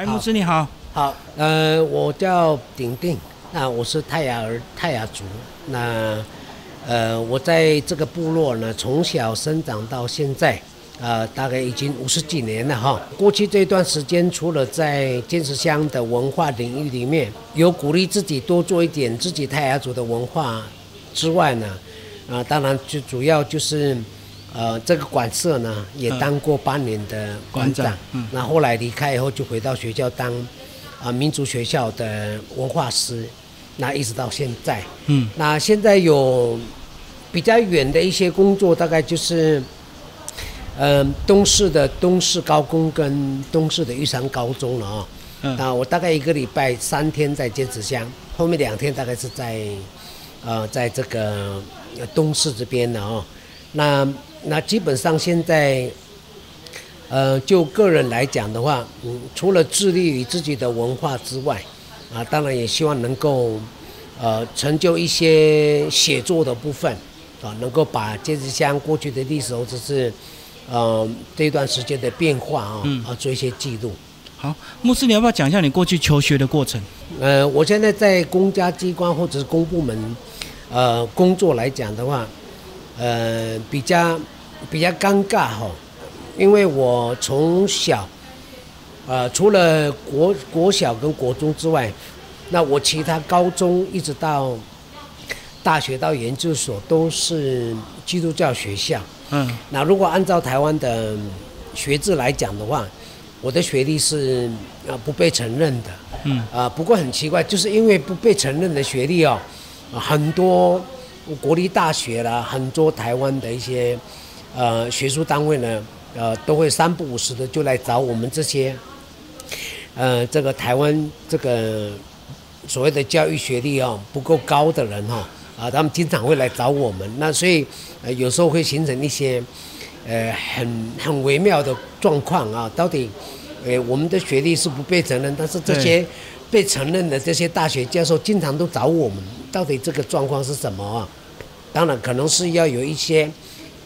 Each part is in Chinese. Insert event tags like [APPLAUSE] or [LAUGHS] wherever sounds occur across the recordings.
哎，牧师你好，好，呃，我叫鼎定，那我是泰雅儿泰雅族，那呃，我在这个部落呢，从小生长到现在，呃，大概已经五十几年了哈。过去这段时间，除了在尖石乡的文化领域里面有鼓励自己多做一点自己泰雅族的文化之外呢，啊，当然最主要就是。呃，这个馆舍呢，也当过八年的馆长。嗯。那后来离开以后，就回到学校当啊民族学校的文化师。那一直到现在。嗯。那现在有比较远的一些工作，大概就是嗯东市的东市高工跟东市的玉山高中了啊。嗯。那我大概一个礼拜三天在尖子乡，后面两天大概是在呃在这个东市这边的哦。那那基本上现在，呃，就个人来讲的话，嗯，除了致力于自己的文化之外，啊，当然也希望能够，呃，成就一些写作的部分，啊，能够把尖子乡过去的历史或者是，呃，这段时间的变化啊，啊，做一些记录。好，牧师，你要不要讲一下你过去求学的过程？呃，我现在在公家机关或者是公部门，呃，工作来讲的话。呃，比较比较尴尬哈，因为我从小，呃，除了国国小跟国中之外，那我其他高中一直到大学到研究所都是基督教学校。嗯。那如果按照台湾的学制来讲的话，我的学历是呃不被承认的。嗯。啊，不过很奇怪，就是因为不被承认的学历哦，很多。国立大学啦，很多台湾的一些呃学术单位呢，呃都会三不五时的就来找我们这些呃这个台湾这个所谓的教育学历啊不够高的人哈啊，他们经常会来找我们。那所以呃有时候会形成一些呃很很微妙的状况啊，到底呃我们的学历是不被承认，但是这些被承认的这些大学教授经常都找我们，到底这个状况是什么啊？当然，可能是要有一些，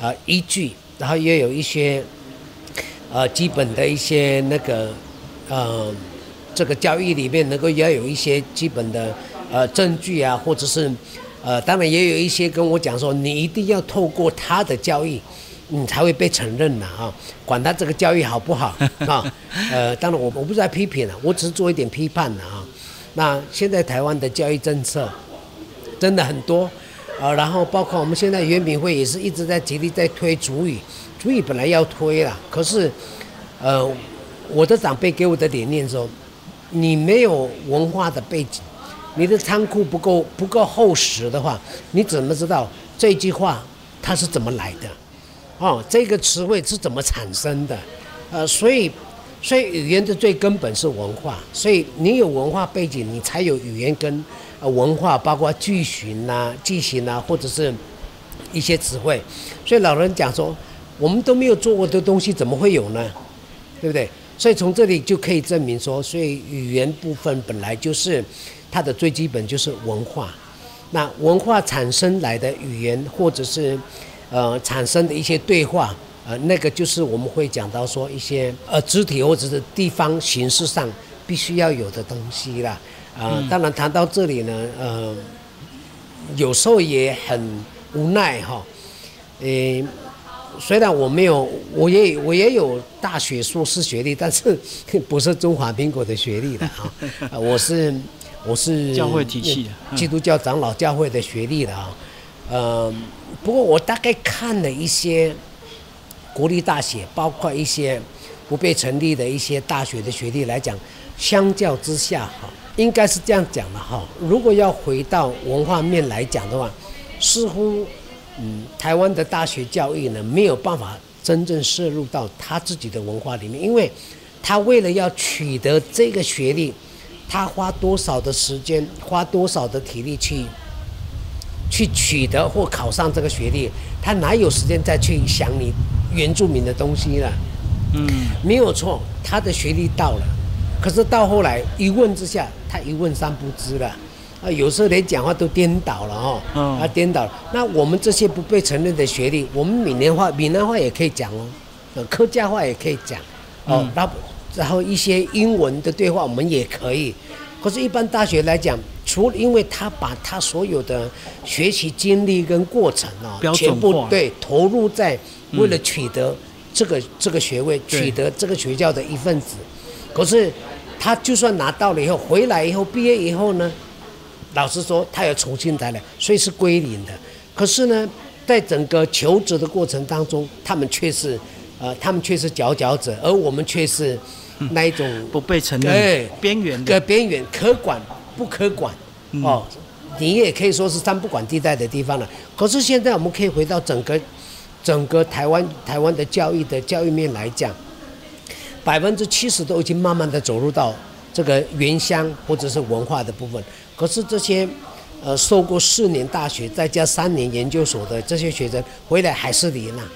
呃，依据，然后也有一些，呃，基本的一些那个，呃，这个交易里面能够要有一些基本的，呃，证据啊，或者是，呃，当然也有一些跟我讲说，你一定要透过他的交易，你才会被承认的啊，管他这个教育好不好啊，呃，当然我我不是在批评了，我只是做一点批判的啊。那现在台湾的教育政策真的很多。啊，然后包括我们现在原民会也是一直在极力在推主语，主语本来要推了，可是，呃，我的长辈给我的理念说，你没有文化的背景，你的仓库不够不够厚实的话，你怎么知道这句话它是怎么来的？哦，这个词汇是怎么产生的？呃，所以，所以语言的最根本是文化，所以你有文化背景，你才有语言跟。呃，文化包括句型呐、句型呐，或者是一些词汇，所以老人讲说，我们都没有做过的东西，怎么会有呢？对不对？所以从这里就可以证明说，所以语言部分本来就是它的最基本就是文化。那文化产生来的语言，或者是呃产生的一些对话，呃，那个就是我们会讲到说一些呃肢体或者是地方形式上必须要有的东西啦。啊，当然谈到这里呢，呃，有时候也很无奈哈。诶，虽然我没有，我也我也有大学硕士学历，但是 [LAUGHS] 不是中华民国的学历的哈。[LAUGHS] 我是我是教会体系的基督教长老教会的学历的啊。呃，不过我大概看了一些国立大学，包括一些不被成立的一些大学的学历来讲，相较之下哈。应该是这样讲的哈，如果要回到文化面来讲的话，似乎，嗯，台湾的大学教育呢没有办法真正摄入到他自己的文化里面，因为，他为了要取得这个学历，他花多少的时间，花多少的体力去，去取得或考上这个学历，他哪有时间再去想你原住民的东西了？嗯，没有错，他的学历到了。可是到后来一问之下，他一问三不知了，啊，有时候连讲话都颠倒了哦，啊，颠倒了。那我们这些不被承认的学历，我们闽南话、闽南话也可以讲哦，客家话也可以讲，哦，那然后一些英文的对话我们也可以。可是，一般大学来讲，除因为他把他所有的学习经历跟过程啊，全部对投入在为了取得这个这个学位，取得这个学校的一份子。可是，他就算拿到了以后，回来以后毕业以后呢，老师说他要重新再来，所以是归零的。可是呢，在整个求职的过程当中，他们却是呃，他们却是佼佼者，而我们却是。那一种不被承认，边缘的边缘，可管不可管哦，你也可以说是三不管地带的地方了。可是现在我们可以回到整个整个台湾台湾的教育的教育面来讲，百分之七十都已经慢慢的走入到这个原乡或者是文化的部分。可是这些呃受过四年大学再加三年研究所的这些学生回来还是零啊，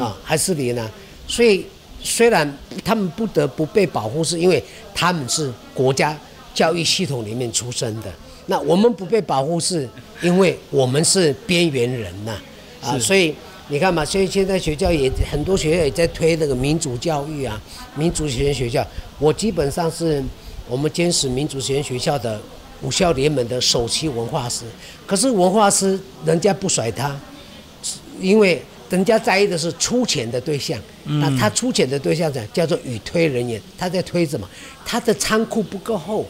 啊还是零啊，所以。虽然他们不得不被保护，是因为他们是国家教育系统里面出生的。那我们不被保护，是因为我们是边缘人呐。啊，所以你看嘛，所以现在学校也很多学校也在推那个民主教育啊，民主学院学校。我基本上是我们坚持民主学院学校的五校联盟的首席文化师。可是文化师人家不甩他，因为。人家在意的是出钱的对象，那他出钱的对象怎叫做与推人员？他在推什么？他的仓库不够厚，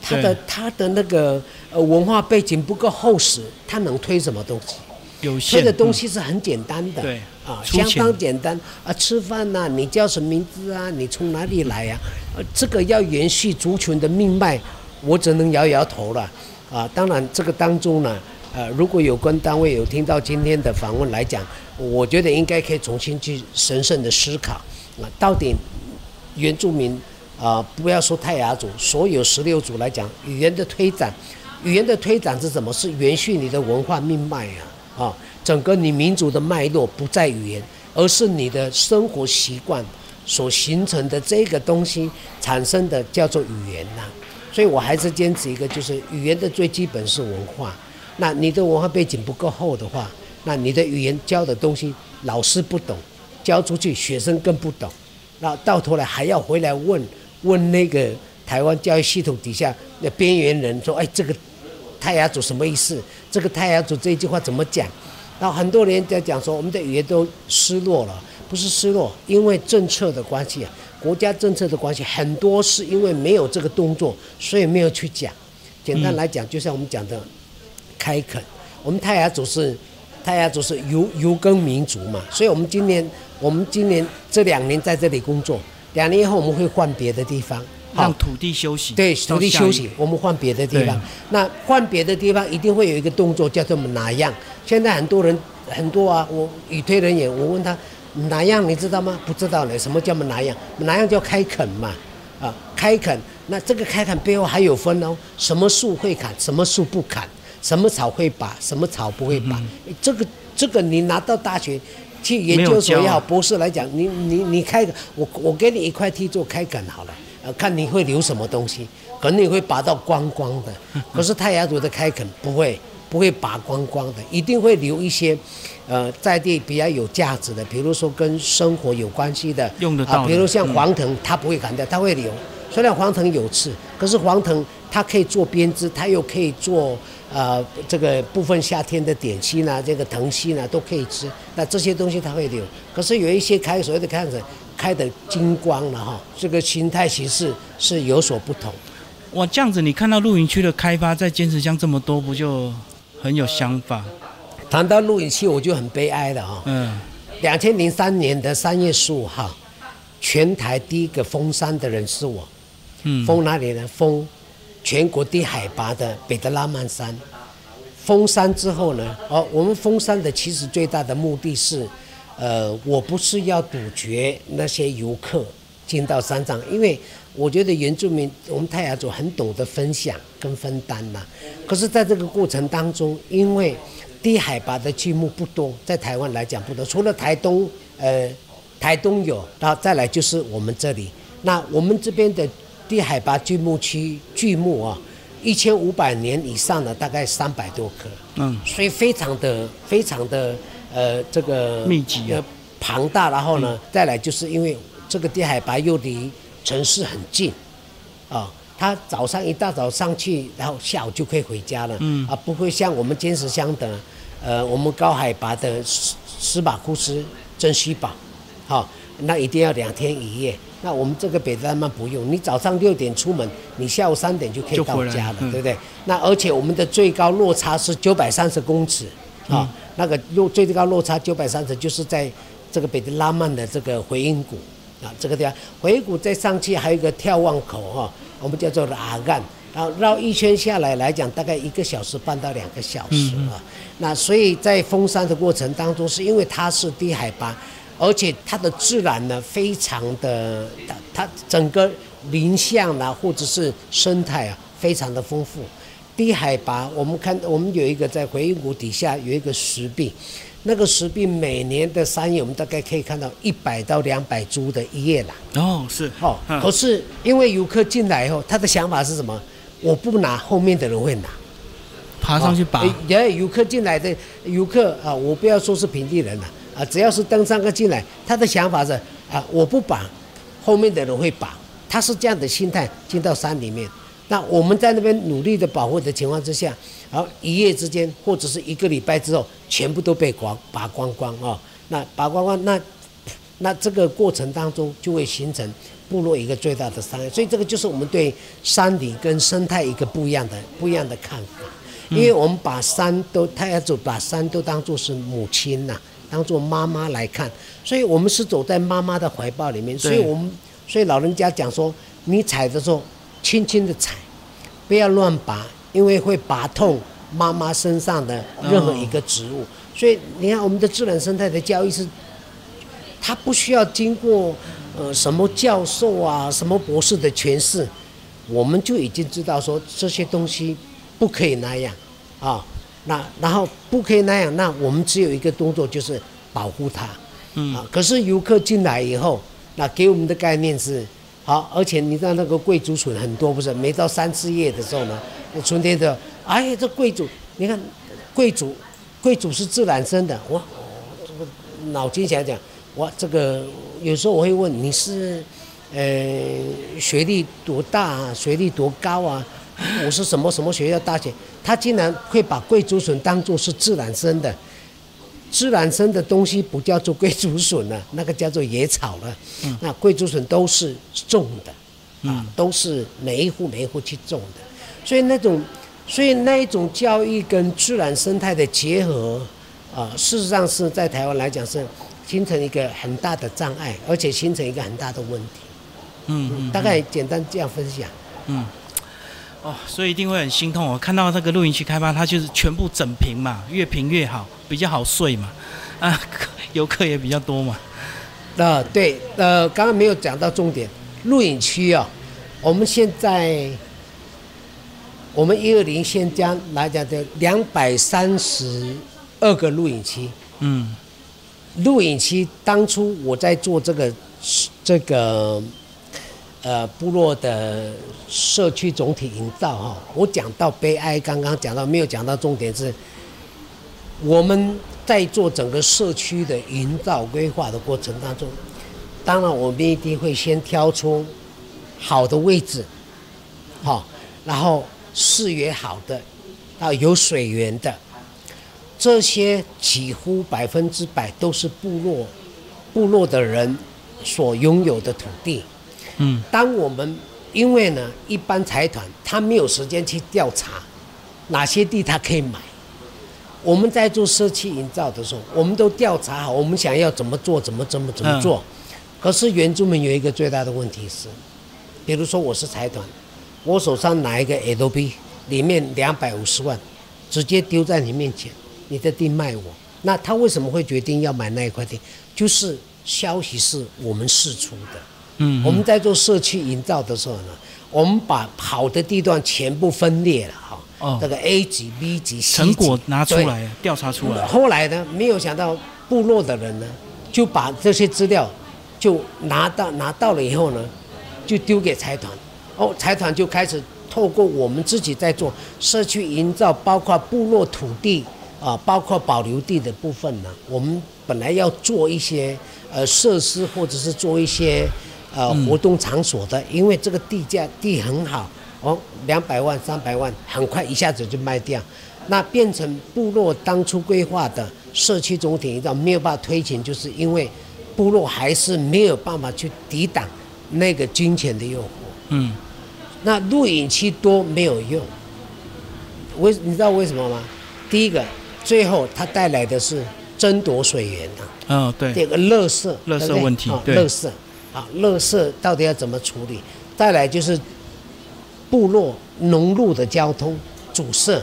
他的他的那个呃文化背景不够厚实，他能推什么东西？有限。推的东西是很简单的，对啊，相当简单啊，吃饭呐，你叫什么名字啊？你从哪里来呀？呃，这个要延续族群的命脉，我只能摇摇头了啊。当然，这个当中呢，呃，如果有关单位有听到今天的访问来讲。我觉得应该可以重新去神圣的思考啊，到底原住民啊，不要说泰雅族，所有十六族来讲，语言的推展，语言的推展是什么？是延续你的文化命脉啊啊，整个你民族的脉络不在语言，而是你的生活习惯所形成的这个东西产生的叫做语言呐。所以我还是坚持一个，就是语言的最基本是文化。那你的文化背景不够厚的话，那你的语言教的东西，老师不懂，教出去学生更不懂，那到头来还要回来问问那个台湾教育系统底下那边缘人说，哎，这个泰雅族什么意思？这个泰雅族这一句话怎么讲？然后很多人在讲说，我们的语言都失落了，不是失落，因为政策的关系啊，国家政策的关系，很多是因为没有这个动作，所以没有去讲。简单来讲，就像我们讲的开垦，我们泰雅族是。泰雅族是游游耕民族嘛，所以我们今年我们今年这两年在这里工作，两年以后我们会换别的地方，让土地休息。对，土地休息，我们换别的地方。那换别的地方一定会有一个动作，叫做哪样？现在很多人很多啊，我与推人员，我问他哪样，你知道吗？不知道呢。什么叫哪样？哪样叫开垦嘛？啊，开垦。那这个开垦背后还有分哦，什么树会砍，什么树不砍。什么草会拔，什么草不会拔？这个这个你拿到大学去研究所也好，博士来讲，你你你开个，我我给你一块地做开垦好了，呃，看你会留什么东西，可能你会拔到光光的。[LAUGHS] 可是太阳族的开垦不会不会拔光光的，一定会留一些，呃，在地比较有价值的，比如说跟生活有关系的，用得到。比如像黄藤，它不会砍掉，它会留。虽然黄藤有刺，可是黄藤它可以做编织，它又可以做。呃，这个部分夏天的点心啊，这个藤心呢都可以吃。那这些东西它会留，可是有一些开所谓的开始开的金光了哈，这个形态形式是有所不同。哇，这样子你看到露营区的开发在坚持乡这么多，不就很有想法？谈到露营区，我就很悲哀了哈。嗯。两千零三年的三月十五号，全台第一个封山的人是我。嗯。封哪里呢？封。全国低海拔的北德拉曼山封山之后呢？哦，我们封山的其实最大的目的是，呃，我不是要杜绝那些游客进到山上，因为我觉得原住民我们泰雅族很懂得分享跟分担呐。可是，在这个过程当中，因为低海拔的剧目不多，在台湾来讲不多，除了台东，呃，台东有，然后再来就是我们这里。那我们这边的。低海拔巨木区巨木啊，一千五百年以上的大概三百多棵，嗯，所以非常的非常的呃这个密集呃庞大，然后呢再来就是因为这个低海拔又离城市很近，啊，他早上一大早上去，然后下午就可以回家了，嗯啊，不会像我们坚持乡的，呃，我们高海拔的斯斯马库斯、珍稀堡，好、那一定要两天一夜。那我们这个北丹曼不用，你早上六点出门，你下午三点就可以到家了，嗯对不对？那而且我们的最高落差是九百三十公尺，啊、嗯那个落最高落差九百三十，就是在这个北京拉曼的这个回音谷啊，这个地方回音谷再上去还有一个眺望口哈、我们叫做阿干，然后绕一圈下来来讲，大概一个小时半到两个小时啊。那所以在封山的过程当中，是因为它是低海拔，而且它的自然呢非常的，它它整个林相啊或者是生态啊非常的丰富。低海拔，我们看我们有一个在回音谷底下有一个石壁，那个石壁每年的三月，我们大概可以看到一百到两百株的一叶兰。哦，是，哦，嗯可是因为游客进来以后，他的想法是什么？我不拿，后面的人会拿。爬上去拔，哦也有游客进来的游客啊，我不要说是平地人了啊，只要是登山客进来，他的想法是啊，我不绑，后面的人会绑，他是这样的心态进到山里面。那我们在那边努力的保护的情况之下，然后一夜之间或者是一个礼拜之后，全部都被刮拔光光啊、那拔光光，那那这个过程当中就会形成部落一个最大的伤害，所以这个就是我们对山里跟生态一个不一样的不一样的看法。因为我们把山都，他要走把山都当做是母亲呐、当做妈妈来看，所以我们是走在妈妈的怀抱里面。所以我们，所以老人家讲说，你踩的时候轻轻的踩，不要乱拔，因为会拔痛妈妈身上的任何一个植物。所以你看，我们的自然生态的教育是，它不需要经过呃什么教授啊、什么博士的诠释，我们就已经知道说这些东西不可以那样啊。那然后不可以那样，那我们只有一个动作就是保护它。嗯啊，可是游客进来以后，那给我们的概念是好，而且你知道那个贵族笋很多，不是？每到三四月的时候呢，那春天的，哎，这贵族，你看贵族，贵族是自然生的，我这个脑筋想想，哇，这个有时候我会问你是，呃，学历多大啊？学历多高啊？我是什么什么学校大学？他竟然会把贵族笋当做是自然生的，自然生的东西不叫做贵竹笋了，那个叫做野草了。那贵竹笋都是种的，啊，都是每一户每一户去种的，所以那种，所以那一种教育跟自然生态的结合，啊，事实上是在台湾来讲是形成一个很大的障碍，而且形成一个很大的问题。嗯嗯，大概简单这样分享。哦，所以一定会很心痛。我看到那个露营区开发，它就是全部整平嘛，越平越好，比较好睡嘛，啊，[LAUGHS] 游客也比较多嘛。呃，对，呃，刚刚没有讲到重点，露营区啊，我们现在我们一二零先将来讲的两百三十二个露营区，嗯露营区当初我在做这个这个呃部落的社区总体营造哈，我讲到悲哀，刚刚讲到没有讲到重点是，我们在做整个社区的营造规划的过程当中，当然我们一定会先挑出好的位置，好，然后视野好的，啊有水源的。这些几乎百分之百都是部落部落的人所拥有的土地。嗯当我们因为呢，一般财团他没有时间去调查哪些地他可以买，我们在做社区营造的时候，我们都调查好，我们想要怎么做，怎么怎么怎么做。可是原住民有一个最大的问题是，比如说我是财团，我手上拿一个 Adobe，里面两百五十万，直接丢在你面前，你的地卖我，那他为什么会决定要买那一块地？就是消息是我们释出的。嗯，我们在做社区营造的时候呢，我们把好的地段全部分裂了哈，哦。这个 A 级、B 级、C 级成果拿出来，调查出来。后来呢，没有想到部落的人呢，就把这些资料就拿到拿到了以后呢，就丢给财团，哦，财团就开始透过我们自己在做社区营造，包括部落土地啊，包括保留地的部分呢，我们本来要做一些呃设施，或者是做一些呃活动场所的，因为这个地价地很好，哦，两百万、三百万，很快一下子就卖掉，那变成部落当初规划的社区总体营造没有办法推行，就是因为部落还是没有办法去抵挡那个金钱的诱惑。嗯，那录影区多没有用，为你知道为什么吗？第一个，最后它带来的是争夺水源啊。嗯，对，第二个，垃圾，垃圾问题垃圾，啊，垃圾到底要怎么处理？再来就是部落农路的交通阻塞，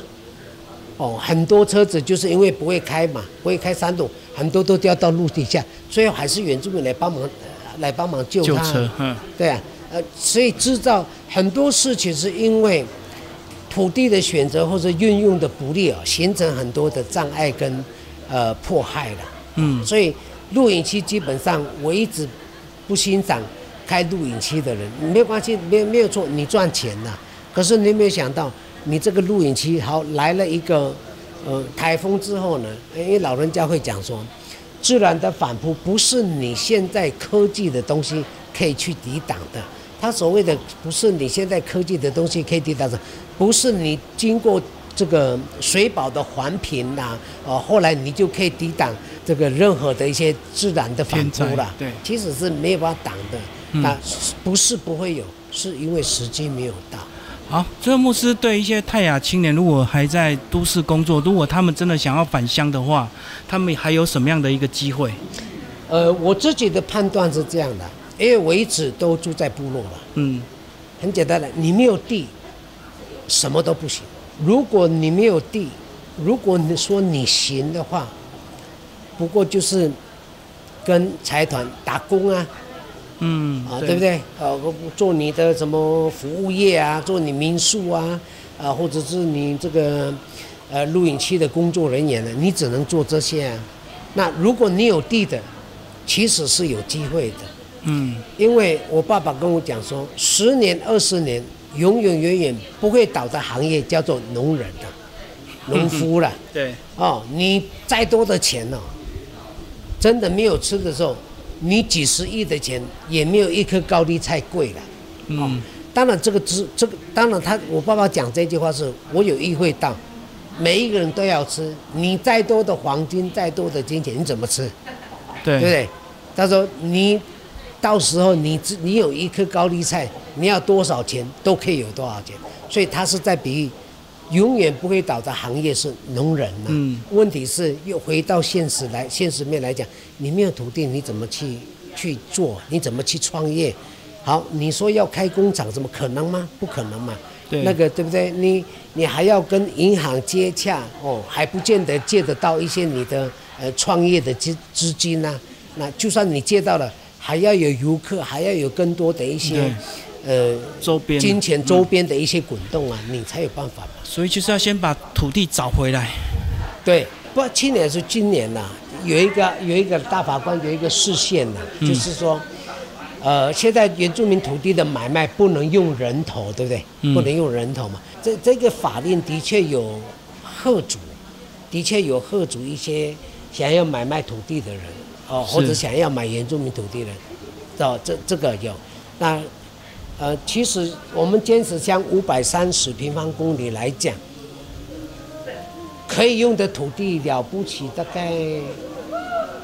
哦，很多车子就是因为不会开嘛，不会开山路，很多都掉到路底下，最后还是原住民来帮忙，呃来帮忙救车，嗯，对啊，呃，所以制造很多事情是因为土地的选择或者运用的不利啊，形成很多的障碍跟呃迫害了。嗯，所以露营区基本上我一直不欣赏开录影机的人，没有关系，没有没有错，你赚钱了。可是你有没有想到，你这个录影机好来了一个呃台风之后呢？因为老人家会讲说，自然的反扑不是你现在科技的东西可以去抵挡的。他所谓的不是你现在科技的东西可以抵挡的，不是你经过这个水保的环评呐、哦，后来你就可以抵挡这个任何的一些自然的反灾了。对其实是没有办法挡的。嗯那不是不会有，是因为时机没有到。好，最后牧师对一些泰雅青年，如果还在都市工作，如果他们真的想要返乡的话，他们还有什么样的一个机会？呃，我自己的判断是这样的，因为我一直都住在部落了。嗯，很简单的，你没有地，什么都不行。如果你没有地，如果你说你行的话，不过就是跟财团打工啊，嗯，啊，对不？对？呃，做你的什么服务业啊，做你民宿啊，啊，或者是你这个呃录影区的工作人员呢，你只能做这些啊。那如果你有地的，其实是有机会的。嗯，因为我爸爸跟我讲说，十年、二十年，永永远远不会倒的行业叫做农人的、农夫了。[LAUGHS] 对，哦，你再多的钱哦，真的没有吃的时候，你几十亿的钱也没有一颗高丽菜贵了。嗯，当然，这个知这个，当然他我爸爸讲这句话是我有意会到，每一个人都要吃，你再多的黄金，再多的金钱，你怎么吃？对，对不对？他说你到时候你只你有一颗高丽菜，你要多少钱都可以有多少钱。所以他是在比喻，永远不会倒的行业是农人呐、嗯问题是又回到现实来，现实面来讲，你没有土地，你怎么去去做？你怎么去创业？好，你说要开工厂，怎么可能吗？不可能嘛。对那个对不对？你你还要跟银行接洽哦，还不见得借得到一些你的呃创业的资资金呐、那就算你借到了，还要有游客，还要有更多的一些呃周边金钱周边的一些滚动啊，你才有办法嘛。所以就是要先把土地找回来。对，不，去年是今年呐、有一个有一个大法官有一个视线呐、就是说，呃，现在原住民土地的买卖不能用人头，对不对？嗯不能用人头嘛。这这个法令的确有贺主，的确有贺主一些想要买卖土地的人，哦，或者想要买原住民土地的人，哦，这这个有。那呃，其实我们坚持将五百三十平方公里来讲，可以用的土地了不起，大概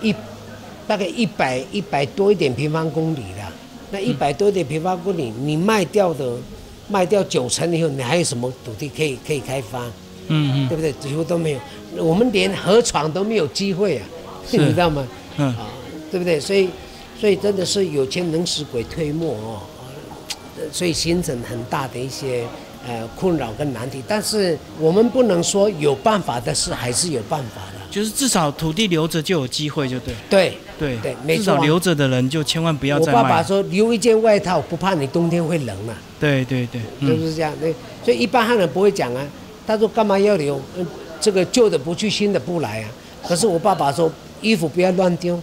一大概一百一百多一点平方公里了。那一百多一点平方公里，你卖掉的卖掉九成以后，你还有什么土地可以可以开发？嗯嗯，对不对？几乎都没有，我们连河床都没有机会啊，是 [LAUGHS] 你知道吗？嗯啊，对不对？所以，所以真的是有钱能使鬼推磨哦，呃所以形成很大的一些呃困扰跟难题。但是我们不能说有办法的事还是有办法的，就是至少土地留着就有机会，就对。对。对对没错啊至少留着的人就千万不要我再卖。爸爸说留一件外套，不怕你冬天会冷啊，对对对，是嗯不是这样？那所以一般汉人不会讲啊，他说干嘛要留？嗯，这个旧的不去，新的不来啊。可是我爸爸说，衣服不要乱丢，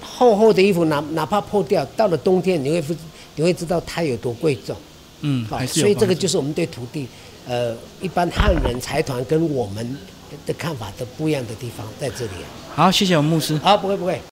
厚厚的衣服哪哪怕破掉，到了冬天你会不你会知道它有多贵重。嗯，好所以这个就是我们对土地，呃，一般汉人财团跟我们的看法都不一样的地方在这里啊。好，谢谢我们牧师。好，不会不会。